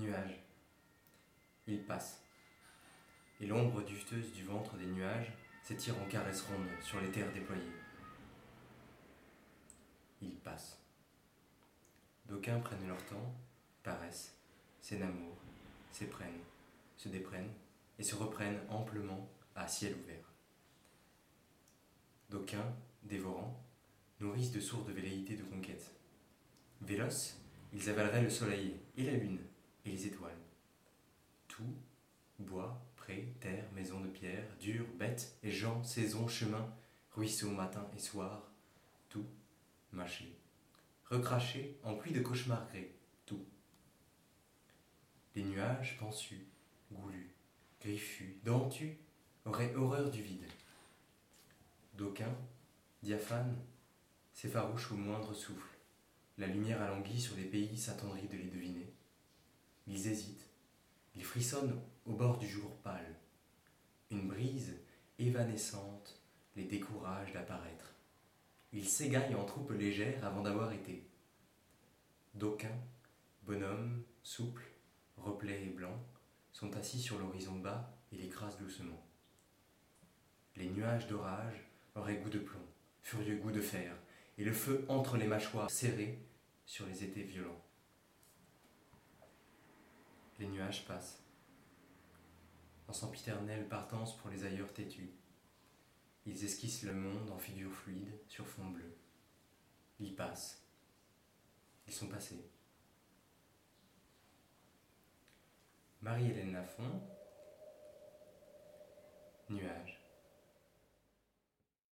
Nuages. Ils passent. Et l'ombre dufteuse du ventre des nuages s'étire en caresses rondes sur les terres déployées. Ils passent. D'aucuns prennent leur temps, paraissent, s'énamourent, s'éprennent, se déprennent et se reprennent amplement à ciel ouvert. D'aucuns, dévorants, nourrissent de sourdes velléités de conquête. Véloces, ils avaleraient le soleil et la lune et les étoiles. Tout, bois, pré, terre, maison de pierre, dur, bêtes et gens, saisons, chemins, ruisseaux, matin et soir, tout, mâché, recraché en pluie de cauchemars gris, tout. Les nuages pensus, goulus, griffus, dentus, auraient horreur du vide. D'aucuns, diaphanes, s'effarouchent au moindre souffle. La lumière alanguie sur les pays s'attendrit de. Ils hésitent, ils frissonnent au bord du jour pâle. Une brise évanescente les décourage d'apparaître. Ils s'égaillent en troupes légères avant d'avoir été. D'aucuns, bonhommes, souples, replets et blancs, sont assis sur l'horizon bas et l'écrasent doucement. Les nuages d'orage auraient goût de plomb, furieux goût de fer, et le feu entre les mâchoires serrées sur les étés violents. Les nuages passent, en sempiternelle partance pour les ailleurs têtus. Ils esquissent le monde en figures fluides sur fond bleu. Ils passent. Ils sont passés. Marie-Hélène Lafont, Nuages.